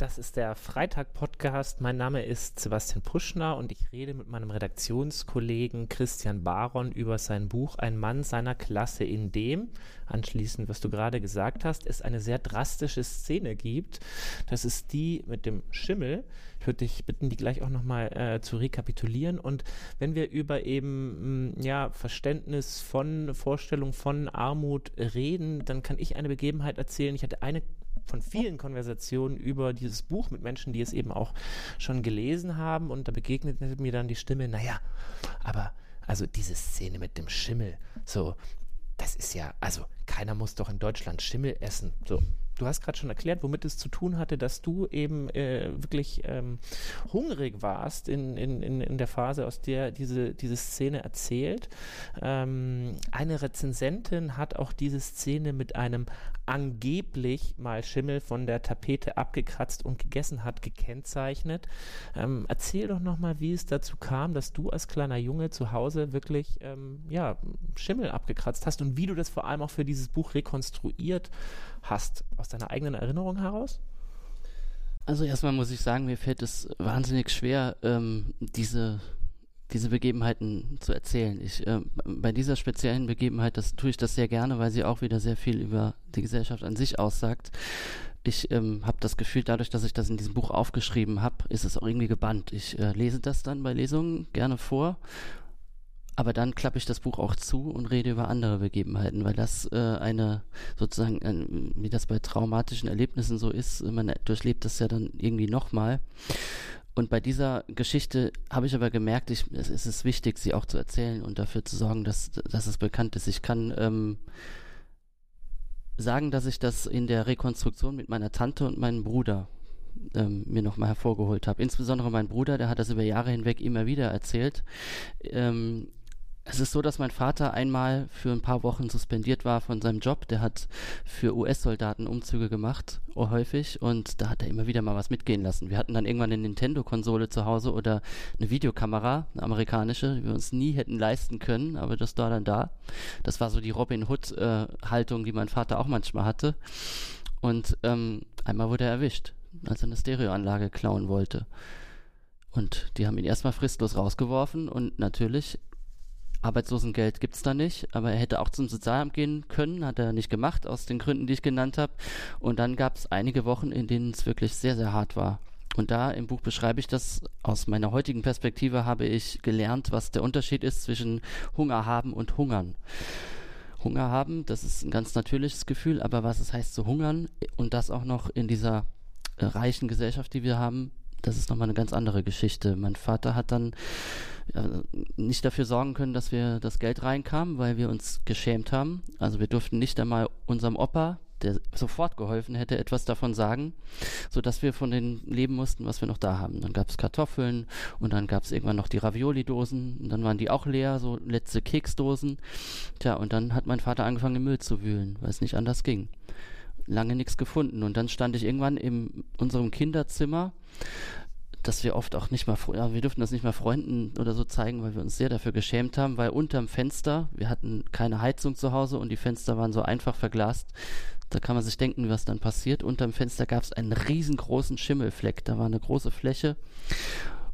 [SPEAKER 3] Das ist der Freitag-Podcast. Mein Name ist Sebastian Puschner und ich rede mit meinem Redaktionskollegen Christian Baron über sein Buch Ein Mann seiner Klasse, in dem, anschließend, was du gerade gesagt hast, es eine sehr drastische Szene gibt. Das ist die mit dem Schimmel. Ich würde dich bitten, die gleich auch nochmal äh, zu rekapitulieren. Und wenn wir über eben mh, hm, ja, Verständnis von Vorstellung von Armut reden, dann kann ich eine Begebenheit erzählen. Ich hatte eine von vielen Konversationen über dieses Buch mit Menschen, die es eben auch schon gelesen haben. Und da begegnete mir dann die Stimme, naja, aber also diese Szene mit dem Schimmel, so, das ist ja, also keiner muss doch in Deutschland Schimmel essen. So, du hast gerade schon erklärt, womit es zu tun hatte, dass du eben äh, wirklich ähm, hungrig warst in, in, in, der Phase, aus der diese, diese Szene erzählt. Ähm, eine Rezensentin hat auch diese Szene mit einem angeblich mal Schimmel von der Tapete abgekratzt und gegessen hat, gekennzeichnet. Ähm, erzähl doch nochmal, wie es dazu kam, dass du als kleiner Junge zu Hause wirklich ähm, ja, Schimmel abgekratzt hast und wie du das vor allem auch für dieses Buch rekonstruiert hast, aus deiner eigenen Erinnerung heraus?
[SPEAKER 4] Also erstmal muss ich sagen, mir fällt es wahnsinnig schwer, ähm, diese diese Begebenheiten zu erzählen. Ich, äh, bei dieser speziellen Begebenheit, das tue ich das sehr gerne, weil sie auch wieder sehr viel über die Gesellschaft an sich aussagt. Ich ähm, habe das Gefühl, dadurch, dass ich das in diesem Buch aufgeschrieben habe, ist es auch irgendwie gebannt. Ich äh, lese das dann bei Lesungen gerne vor, aber dann klappe ich das Buch auch zu und rede über andere Begebenheiten, weil das äh, eine sozusagen, äh, wie das bei traumatischen Erlebnissen so ist, man durchlebt das ja dann irgendwie nochmal. Und bei dieser Geschichte habe ich aber gemerkt, ich, es, es, ist wichtig, sie auch zu erzählen und dafür zu sorgen, dass, dass es bekannt ist. Ich kann ähm, sagen, dass ich das in der Rekonstruktion mit meiner Tante und meinem Bruder ähm, mir nochmal hervorgeholt habe. Insbesondere mein Bruder, der hat das über Jahre hinweg immer wieder erzählt. Ähm, es ist so, dass mein Vater einmal für ein paar Wochen suspendiert war von seinem Job. Der hat für US-Soldaten Umzüge gemacht, oh, häufig, und da hat er immer wieder mal was mitgehen lassen. Wir hatten dann irgendwann eine Nintendo-Konsole zu Hause oder eine Videokamera, eine amerikanische, die wir uns nie hätten leisten können, aber das war dann da. Das war so die Robin Hood-Haltung, äh, die mein Vater auch manchmal hatte. Und ähm, einmal wurde er erwischt, als er eine Stereoanlage klauen wollte. Und die haben ihn erstmal fristlos rausgeworfen und natürlich Arbeitslosengeld gibt es da nicht, aber er hätte auch zum Sozialamt gehen können, hat er nicht gemacht, aus den Gründen, die ich genannt habe. Und dann gab es einige Wochen, in denen es wirklich sehr, sehr hart war. Und da im Buch beschreibe ich das. Aus meiner heutigen Perspektive habe ich gelernt, was der Unterschied ist zwischen Hunger haben und Hungern. Hunger haben, das ist ein ganz natürliches Gefühl, aber was es heißt zu hungern und das auch noch in dieser äh, reichen Gesellschaft, die wir haben, das ist nochmal eine ganz andere Geschichte. Mein Vater hat dann nicht dafür sorgen können, dass wir das Geld reinkam, weil wir uns geschämt haben. Also wir durften nicht einmal unserem Opa, der sofort geholfen hätte, etwas davon sagen, sodass wir von denen leben mussten, was wir noch da haben. Dann gab es Kartoffeln und dann gab es irgendwann noch die Ravioli-Dosen und dann waren die auch leer, so letzte Keksdosen. Tja, und dann hat mein Vater angefangen, im Müll zu wühlen, weil es nicht anders ging. Lange nichts gefunden. Und dann stand ich irgendwann in unserem Kinderzimmer dass wir oft auch nicht mal, ja, wir durften das nicht mal Freunden oder so zeigen, weil wir uns sehr dafür geschämt haben, weil unterm Fenster, wir hatten keine Heizung zu Hause und die Fenster waren so einfach verglast. Da kann man sich denken, was dann passiert. Unterm Fenster gab es einen riesengroßen Schimmelfleck. Da war eine große Fläche.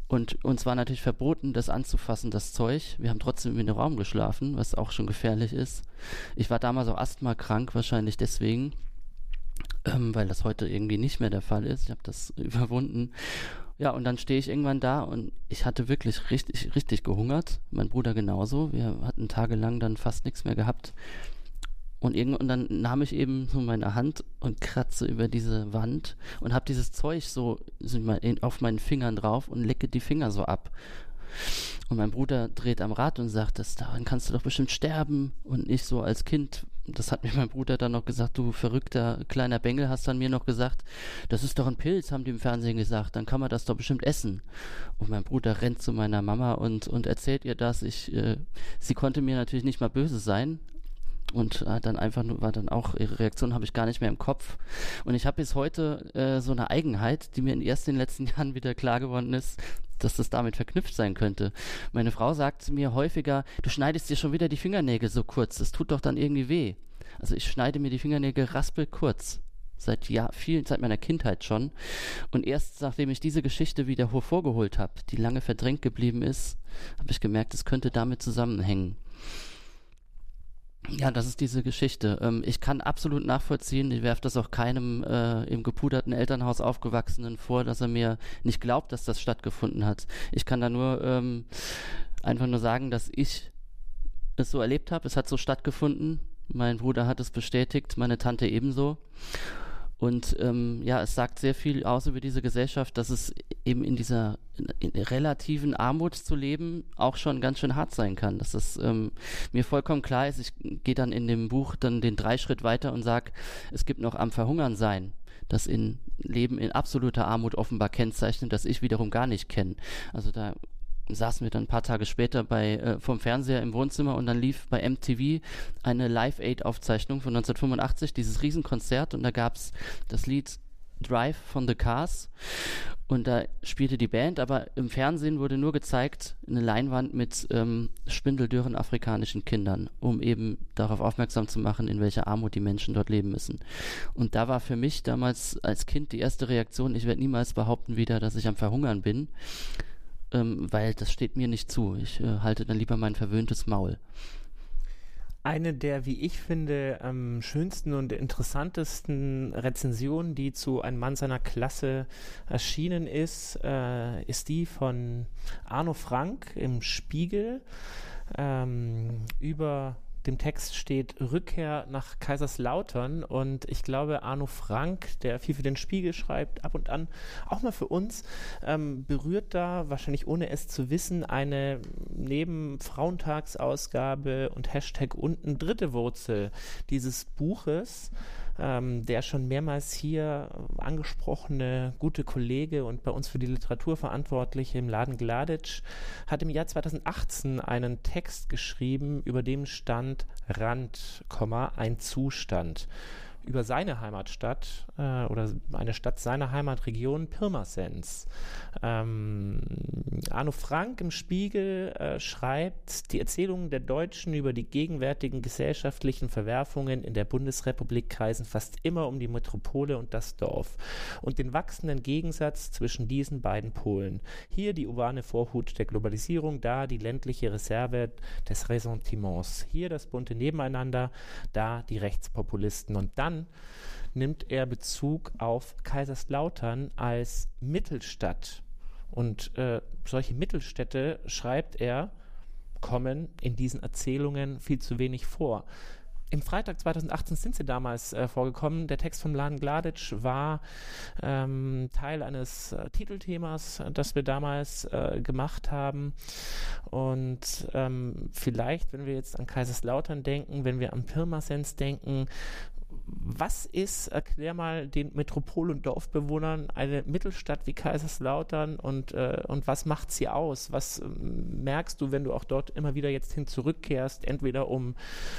[SPEAKER 4] Und uns war natürlich verboten, das anzufassen, das Zeug. Wir haben trotzdem in den Raum geschlafen, was auch schon gefährlich ist. Ich war damals auch asthmakrank, wahrscheinlich deswegen, ähm, weil das heute irgendwie nicht mehr der Fall ist. Ich habe das überwunden. Ja, und dann stehe ich irgendwann da und ich hatte wirklich richtig, richtig gehungert. Mein Bruder genauso. Wir hatten tagelang dann fast nichts mehr gehabt. Und irgendwann dann nahm ich eben so meine Hand und kratze über diese Wand und habe dieses Zeug so, auf meinen Fingern drauf und lecke die Finger so ab. Und mein Bruder dreht am Rad und sagt, das, daran kannst du doch bestimmt sterben. Und ich so als Kind, das hat mir mein Bruder dann noch gesagt, du verrückter kleiner Bengel, hast dann mir noch gesagt, das ist doch ein Pilz, haben die im Fernsehen gesagt, dann kann man das doch bestimmt essen. Und mein Bruder rennt zu meiner Mama und, und erzählt ihr das. Ich, äh, sie konnte mir natürlich nicht mal böse sein, und äh, dann einfach nur war dann auch ihre Reaktion habe ich gar nicht mehr im Kopf und ich habe bis heute äh, so eine Eigenheit, die mir erst in den letzten Jahren wieder klar geworden ist, dass das damit verknüpft sein könnte. Meine Frau sagt mir häufiger, du schneidest dir schon wieder die Fingernägel so kurz, das tut doch dann irgendwie weh. Also ich schneide mir die Fingernägel raspelkurz. Seit ja, vielen, seit meiner Kindheit schon. Und erst nachdem ich diese Geschichte wieder hervorgeholt habe, die lange verdrängt geblieben ist, habe ich gemerkt, es könnte damit zusammenhängen. Ja, das ist diese Geschichte. Ähm, ich kann absolut nachvollziehen, ich werfe das auch keinem äh, im gepuderten Elternhaus aufgewachsenen vor, dass er mir nicht glaubt, dass das stattgefunden hat. Ich kann da nur ähm, einfach nur sagen, dass ich es so erlebt habe. Es hat so stattgefunden. Mein Bruder hat es bestätigt, meine Tante ebenso. Und ähm, ja, es sagt sehr viel aus über diese Gesellschaft, dass es eben in dieser in relativen Armut zu leben auch schon ganz schön hart sein kann. Dass das ähm, mir vollkommen klar ist. Ich gehe dann in dem Buch dann den drei Schritt weiter und sage, es gibt noch am Verhungern sein, das in Leben in absoluter Armut offenbar kennzeichnet, das ich wiederum gar nicht kenne. Also da saßen wir dann ein paar Tage später bei äh, vom Fernseher im Wohnzimmer und dann lief bei MTV eine Live-Aid-Aufzeichnung von 1985, dieses Riesenkonzert. Und da gab es das Lied Drive von The Cars. Und da spielte die Band, aber im Fernsehen wurde nur gezeigt eine Leinwand mit ähm, spindeldürren afrikanischen Kindern, um eben darauf aufmerksam zu machen, in welcher Armut die Menschen dort leben müssen. Und da war für mich damals als Kind die erste Reaktion, ich werde niemals behaupten wieder, dass ich am Verhungern bin, ähm, weil das steht mir nicht zu. Ich äh, halte dann lieber mein verwöhntes Maul.
[SPEAKER 3] Eine der, wie ich finde, am schönsten und interessantesten Rezensionen, die zu Ein Mann seiner Klasse erschienen ist, äh, ist die von Arno Frank im Spiegel ähm, über dem Text steht Rückkehr nach Kaiserslautern. Und ich glaube, Arno Frank, der viel für den Spiegel schreibt, ab und an auch mal für uns, ähm, berührt da, wahrscheinlich ohne es zu wissen, eine neben Frauentagsausgabe und Hashtag unten dritte Wurzel dieses Buches ähm, der schon mehrmals hier angesprochene gute Kollege und bei uns für die Literatur verantwortliche im Laden Gladitsch, hat im Jahr 2018 einen Text geschrieben, über dem stand Rand, ein Zustand über seine Heimatstadt äh, oder eine Stadt seiner Heimatregion, Pirmasens. Ähm, Arno Frank im Spiegel äh, schreibt, die Erzählungen der Deutschen über die gegenwärtigen gesellschaftlichen Verwerfungen in der Bundesrepublik kreisen fast immer um die Metropole und das Dorf und den wachsenden Gegensatz zwischen diesen beiden Polen. Hier die urbane Vorhut der Globalisierung, da die ländliche Reserve des Ressentiments. Hier das bunte Nebeneinander, da die Rechtspopulisten. Und dann nimmt er Bezug auf Kaiserslautern als Mittelstadt. Und äh, solche Mittelstädte, schreibt er, kommen in diesen Erzählungen viel zu wenig vor. Im Freitag 2018 sind sie damals äh, vorgekommen. Der Text von Lan Gladitsch war ähm, Teil eines äh, Titelthemas, das wir damals äh, gemacht haben. Und ähm, vielleicht, wenn wir jetzt an Kaiserslautern denken, wenn wir an Pirmasens denken, was ist, erklär mal den Metropol- und Dorfbewohnern eine Mittelstadt wie Kaiserslautern und, äh, und was macht sie aus? Was äh, merkst du, wenn du auch dort immer wieder jetzt hin zurückkehrst, entweder um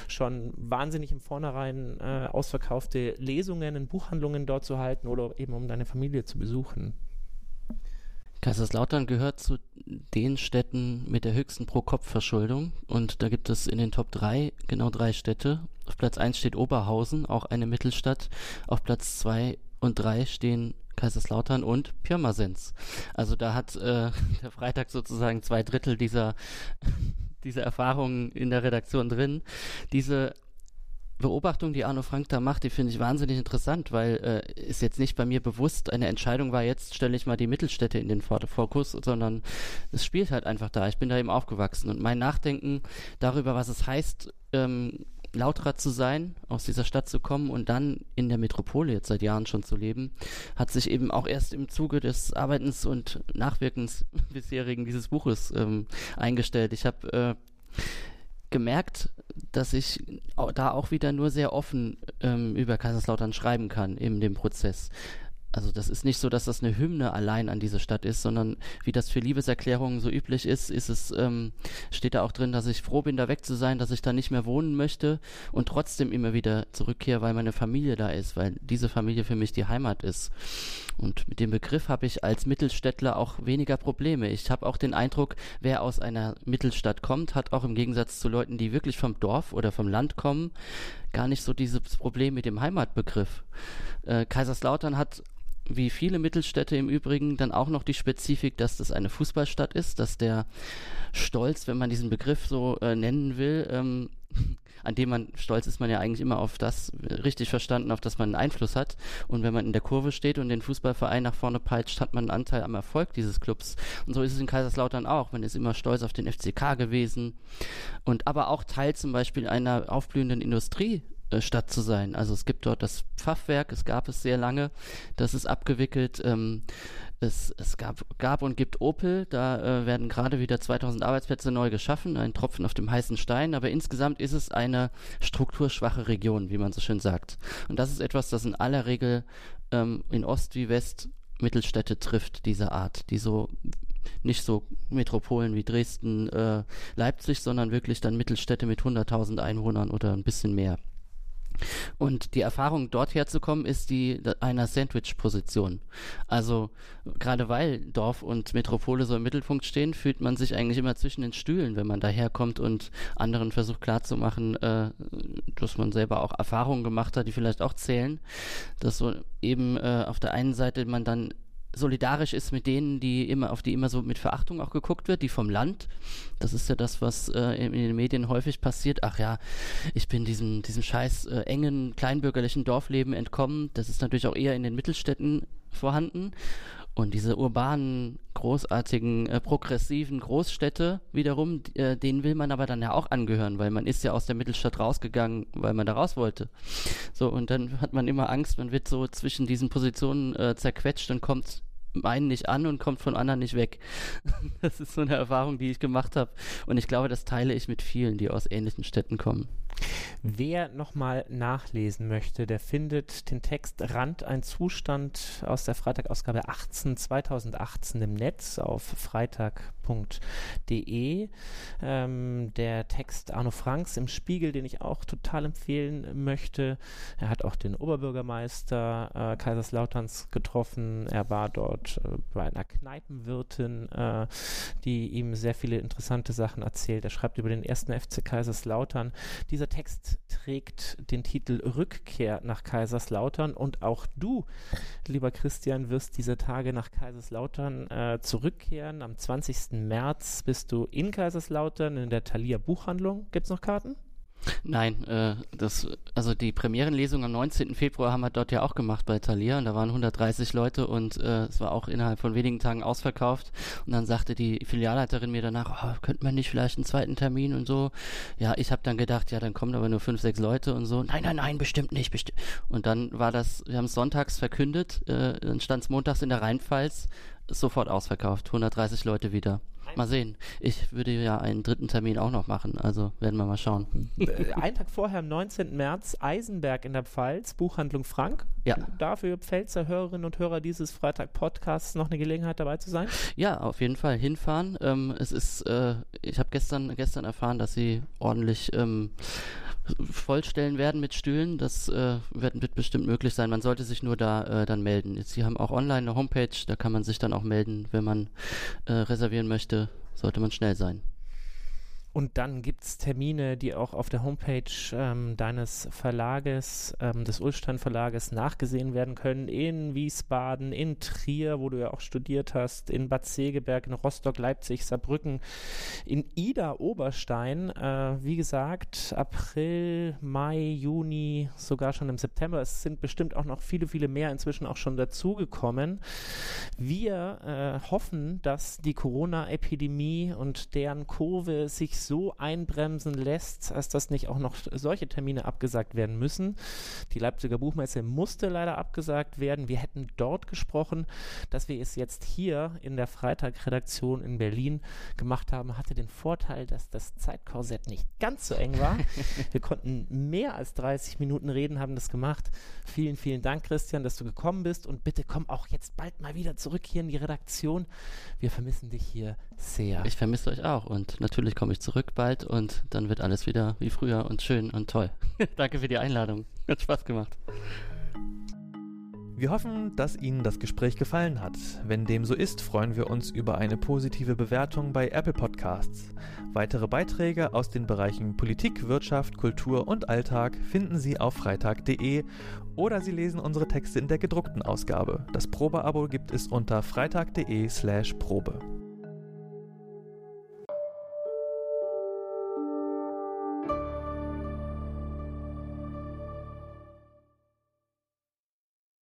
[SPEAKER 3] schon wahnsinnig im Vornherein äh, ausverkaufte Lesungen in Buchhandlungen dort zu halten oder eben um deine Familie zu besuchen?
[SPEAKER 4] Kaiserslautern gehört zu den Städten mit der höchsten Pro-Kopf-Verschuldung und da gibt es in den Top 3 genau drei Städte. Auf Platz 1 steht Oberhausen, auch eine Mittelstadt. Auf Platz 2 und 3 stehen Kaiserslautern und Pirmasens. Also da hat äh, der Freitag sozusagen zwei Drittel dieser, dieser Erfahrungen in der Redaktion drin. Diese Beobachtung, die Arno Frank da macht, die finde ich wahnsinnig interessant, weil äh, ist jetzt nicht bei mir bewusst, eine Entscheidung war, jetzt stelle ich mal die Mittelstädte in den Fokus, sondern es spielt halt einfach da. Ich bin da eben aufgewachsen und mein Nachdenken darüber, was es heißt, ähm, Lauterer zu sein, aus dieser Stadt zu kommen und dann in der Metropole jetzt seit Jahren schon zu leben, hat sich eben auch erst im Zuge des Arbeitens und Nachwirkens bisherigen dieses Buches ähm, eingestellt. Ich habe äh, gemerkt, dass ich da auch wieder nur sehr offen ähm, über Kaiserslautern schreiben kann in dem Prozess. Also das ist nicht so, dass das eine Hymne allein an diese Stadt ist, sondern wie das für Liebeserklärungen so üblich ist, ist es, ähm, steht da auch drin, dass ich froh bin, da weg zu sein, dass ich da nicht mehr wohnen möchte und trotzdem immer wieder zurückkehre, weil meine Familie da ist, weil diese Familie für mich die Heimat ist. Und mit dem Begriff habe ich als Mittelstädtler auch weniger Probleme. Ich habe auch den Eindruck, wer aus einer Mittelstadt kommt, hat auch im Gegensatz zu Leuten, die wirklich vom Dorf oder vom Land kommen, gar nicht so dieses Problem mit dem Heimatbegriff. Äh, Kaiserslautern hat wie viele Mittelstädte im Übrigen dann auch noch die Spezifik, dass das eine Fußballstadt ist, dass der Stolz, wenn man diesen Begriff so äh, nennen will, ähm, an dem man stolz ist man ja eigentlich immer auf das, richtig verstanden, auf das man einen Einfluss hat. Und wenn man in der Kurve steht und den Fußballverein nach vorne peitscht, hat man einen Anteil am Erfolg dieses Clubs. Und so ist es in Kaiserslautern auch. Man ist immer stolz auf den FCK gewesen und aber auch Teil zum Beispiel einer aufblühenden Industrie äh, Stadt zu sein. Also es gibt dort das Pfaffwerk, es gab es sehr lange, das ist abgewickelt. Ähm, es, es gab, gab und gibt Opel, da äh, werden gerade wieder 2000 Arbeitsplätze neu geschaffen, ein Tropfen auf dem heißen Stein, aber insgesamt ist es eine strukturschwache Region, wie man so schön sagt. Und das ist etwas, das in aller Regel ähm, in Ost wie West Mittelstädte trifft, diese Art, die so nicht so Metropolen wie Dresden, äh, Leipzig, sondern wirklich dann Mittelstädte mit 100.000 Einwohnern oder ein bisschen mehr. Und die Erfahrung, dort herzukommen, ist die einer Sandwich-Position. Also gerade weil Dorf und Metropole so im Mittelpunkt stehen, fühlt man sich eigentlich immer zwischen den Stühlen, wenn man daherkommt und anderen versucht klarzumachen, äh, dass man selber auch Erfahrungen gemacht hat, die vielleicht auch zählen. Dass so eben äh, auf der einen Seite man dann solidarisch ist mit denen, die immer, auf die immer so mit Verachtung auch geguckt wird, die vom Land. Das ist ja das, was äh, in, den Medien häufig passiert. Ach ja, ich bin diesem, diesem scheiß äh, engen, kleinbürgerlichen Dorfleben entkommen. Das ist natürlich auch eher in den Mittelstädten vorhanden. Und diese urbanen, großartigen, äh, progressiven Großstädte wiederum, äh, denen will man aber dann ja auch angehören, weil man ist ja aus der Mittelstadt rausgegangen, weil man da raus wollte. So, und dann hat man immer Angst, man wird so zwischen diesen Positionen äh, zerquetscht und kommt einen nicht an und kommt von anderen nicht weg. Das ist so eine Erfahrung, die ich gemacht habe. Und ich glaube, das teile ich mit vielen, die aus ähnlichen Städten kommen.
[SPEAKER 3] Wer nochmal nachlesen möchte, der findet den Text Rand ein Zustand aus der Freitagausgabe 18 2018 im Netz auf freitag.de. Ähm, der Text Arno Franks im Spiegel, den ich auch total empfehlen möchte. Er hat auch den Oberbürgermeister äh, Kaiserslauterns getroffen. Er war dort äh, bei einer Kneipenwirtin, äh, die ihm sehr viele interessante Sachen erzählt. Er schreibt über den ersten FC Kaiserslautern. Dieser dieser Text trägt den Titel Rückkehr nach Kaiserslautern und auch du, lieber Christian, wirst diese Tage nach Kaiserslautern äh, zurückkehren. Am 20. März bist du in Kaiserslautern in der Thalia Buchhandlung. Gibt es noch Karten?
[SPEAKER 4] Nein, äh, das, also die Premierenlesung am 19. Februar haben wir dort ja auch gemacht bei Thalia und da waren 130 Leute und äh, es war auch innerhalb von wenigen Tagen ausverkauft und dann sagte die Filialleiterin mir danach, oh, könnte man nicht vielleicht einen zweiten Termin und so. Ja, ich habe dann gedacht, ja, dann kommen aber nur fünf, sechs Leute und so. Nein, nein, nein, bestimmt nicht. Besti und dann war das, wir haben es sonntags verkündet, äh, dann stand es montags in der Rheinpfalz, sofort ausverkauft, 130 Leute wieder. Mal sehen. Ich würde ja einen dritten Termin auch noch machen, also werden wir mal schauen.
[SPEAKER 3] Äh, Ein Tag vorher, am 19. März, Eisenberg in der Pfalz, Buchhandlung Frank.
[SPEAKER 4] Ja.
[SPEAKER 3] Dafür Pfälzer Hörerinnen und Hörer dieses Freitag-Podcasts noch eine Gelegenheit dabei zu sein?
[SPEAKER 4] Ja, auf jeden Fall hinfahren. Ähm, es ist, äh, ich habe gestern, gestern erfahren, dass sie ordentlich ähm, vollstellen werden mit Stühlen. Das äh, wird, wird, bestimmt möglich sein. Man sollte sich nur da äh, dann melden. Jetzt, sie haben auch online eine Homepage, da kann man sich dann auch melden, wenn man äh, reservieren möchte. Sollte man schnell sein.
[SPEAKER 3] Und dann gibt es Termine, die auch auf der Homepage ähm, deines Verlages, ähm, des Ulstein Verlages, nachgesehen werden können. In Wiesbaden, in Trier, wo du ja auch studiert hast, in Bad Segeberg, in Rostock, Leipzig, Saarbrücken, in Ida Oberstein. Äh, wie gesagt, April, Mai, Juni, sogar schon im September. Es sind bestimmt auch noch viele, viele mehr inzwischen auch schon dazugekommen. Wir äh, hoffen, dass die Corona-Epidemie und deren Kurve sich so einbremsen lässt, als dass nicht auch noch solche Termine abgesagt werden müssen. Die Leipziger Buchmesse musste leider abgesagt werden. Wir hätten dort gesprochen, dass wir es jetzt hier in der Freitag-Redaktion in Berlin gemacht haben, hatte den Vorteil, dass das Zeitkorsett nicht ganz so eng war. wir konnten mehr als 30 Minuten reden, haben das gemacht. Vielen, vielen Dank, Christian, dass du gekommen bist und bitte komm auch jetzt bald mal wieder zurück hier in die Redaktion. Wir vermissen dich hier sehr.
[SPEAKER 4] Ich vermisse euch auch und natürlich komme ich zurück bald und dann wird alles wieder wie früher und schön und toll. Danke für die Einladung. Hat Spaß gemacht.
[SPEAKER 2] Wir hoffen, dass Ihnen das Gespräch gefallen hat. Wenn dem so ist, freuen wir uns über eine positive Bewertung bei Apple Podcasts. Weitere Beiträge aus den Bereichen Politik, Wirtschaft, Kultur und Alltag finden Sie auf freitag.de oder Sie lesen unsere Texte in der gedruckten Ausgabe. Das Probeabo gibt es unter freitag.de/probe.